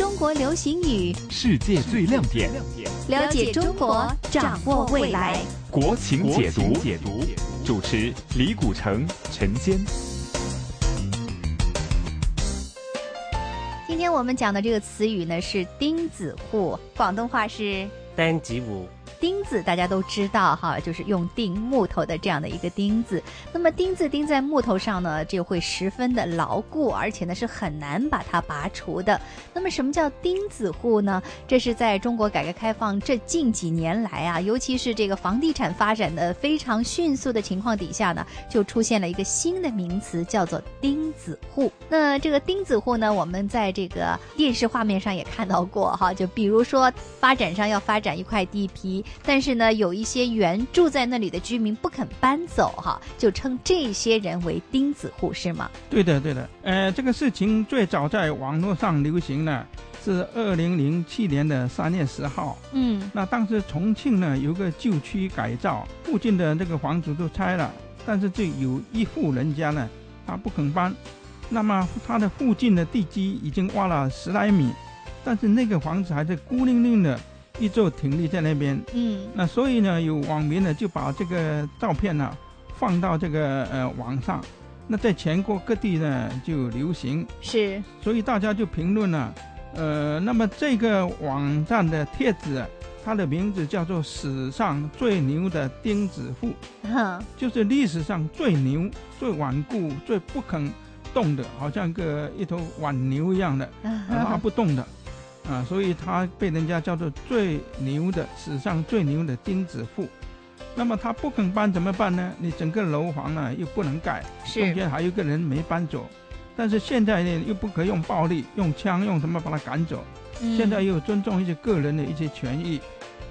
中国流行语，世界最亮点，了解中国，掌握未来。国情解读，解读，主持李古城、陈坚。今天我们讲的这个词语呢是钉子户，广东话是单吉舞。钉子大家都知道哈，就是用钉木头的这样的一个钉子。那么钉子钉在木头上呢，就会十分的牢固，而且呢是很难把它拔除的。那么什么叫钉子户呢？这是在中国改革开放这近几年来啊，尤其是这个房地产发展的非常迅速的情况底下呢，就出现了一个新的名词，叫做钉子户。那这个钉子户呢，我们在这个电视画面上也看到过哈，就比如说发展商要发展一块地皮。但是呢，有一些原住在那里的居民不肯搬走，哈，就称这些人为钉子户，是吗？对的，对的。呃，这个事情最早在网络上流行呢，是二零零七年的三月十号。嗯，那当时重庆呢有个旧区改造，附近的那个房子都拆了，但是就有一户人家呢，他不肯搬。那么他的附近的地基已经挖了十来米，但是那个房子还在孤零零的。一座挺立在那边，嗯，那所以呢，有网民呢就把这个照片呢放到这个呃网上，那在全国各地呢就流行，是，所以大家就评论了，呃，那么这个网站的帖子，它的名字叫做“史上最牛的钉子户”，就是历史上最牛、最顽固、最不肯动的，好像个一头挽牛一样的，拉不动的。啊，所以他被人家叫做最牛的史上最牛的钉子户。那么他不肯搬怎么办呢？你整个楼房呢又不能盖，中间还有一个人没搬走。但是现在呢又不可用暴力、用枪、用什么把他赶走。现在又尊重一些个人的一些权益，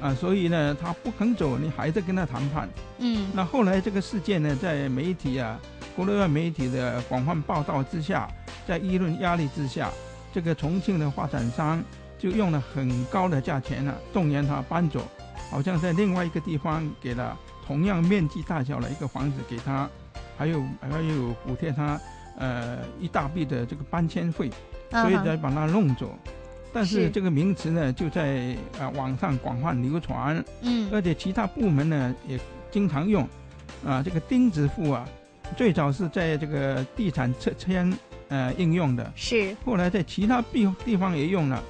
啊，所以呢他不肯走，你还在跟他谈判。嗯。那后来这个事件呢，在媒体啊，国内外媒体的广泛报道之下，在舆论压力之下，这个重庆的发展商。就用了很高的价钱呢，动员他搬走，好像在另外一个地方给了同样面积大小的一个房子给他，还有还有补贴他呃一大笔的这个搬迁费，所以才把他弄走。但是这个名词呢就在啊网上广泛流传，嗯，而且其他部门呢也经常用，啊这个钉子户啊，最早是在这个地产拆迁呃应用的，是，后来在其他地地方也用了。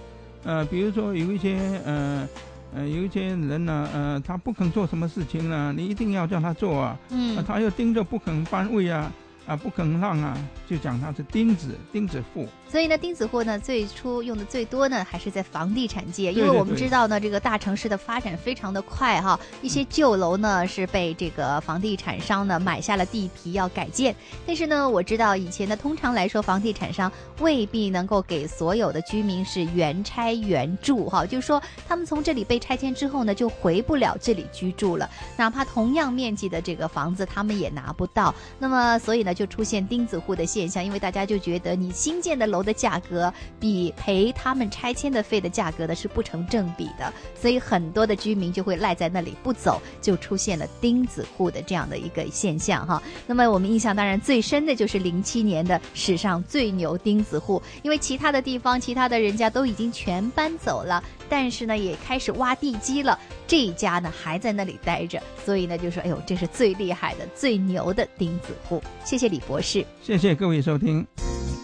呃，比如说有一些呃，呃，有一些人呢，呃，他不肯做什么事情呢，你一定要叫他做啊，嗯，他又盯着不肯搬位啊。啊，不肯让啊，就讲他是钉子，钉子户。所以呢，钉子户呢，最初用的最多呢，还是在房地产界，因为我们知道呢，这个大城市的发展非常的快哈，一些旧楼呢是被这个房地产商呢买下了地皮要改建，但是呢，我知道以前呢，通常来说，房地产商未必能够给所有的居民是原拆原住哈，就是说他们从这里被拆迁之后呢，就回不了这里居住了，哪怕同样面积的这个房子，他们也拿不到。那么，所以呢。就出现钉子户的现象，因为大家就觉得你新建的楼的价格比赔他们拆迁的费的价格呢是不成正比的，所以很多的居民就会赖在那里不走，就出现了钉子户的这样的一个现象哈。那么我们印象当然最深的就是零七年的史上最牛钉子户，因为其他的地方其他的人家都已经全搬走了，但是呢也开始挖地基了，这一家呢还在那里待着，所以呢就说哎呦这是最厉害的最牛的钉子户。谢谢。李博士，谢谢各位收听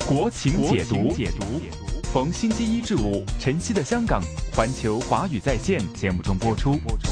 《国情解读》，解读逢星期一至五晨曦的香港环球华语在线节目中播出。播出。